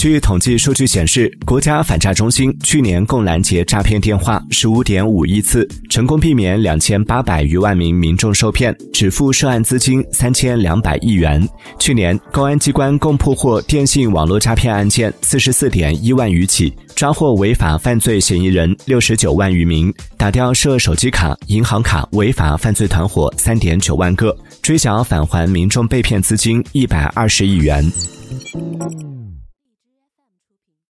据统计数据显示，国家反诈中心去年共拦截诈骗电话十五点五亿次，成功避免两千八百余万名民众受骗，止付涉案资金三千两百亿元。去年，公安机关共破获电信网络诈骗案件四十四点一万余起，抓获违法犯罪嫌疑人六十九万余名，打掉涉手机卡、银行卡违法犯罪团伙三点九万个，追缴返还民众被骗资金一百二十亿元。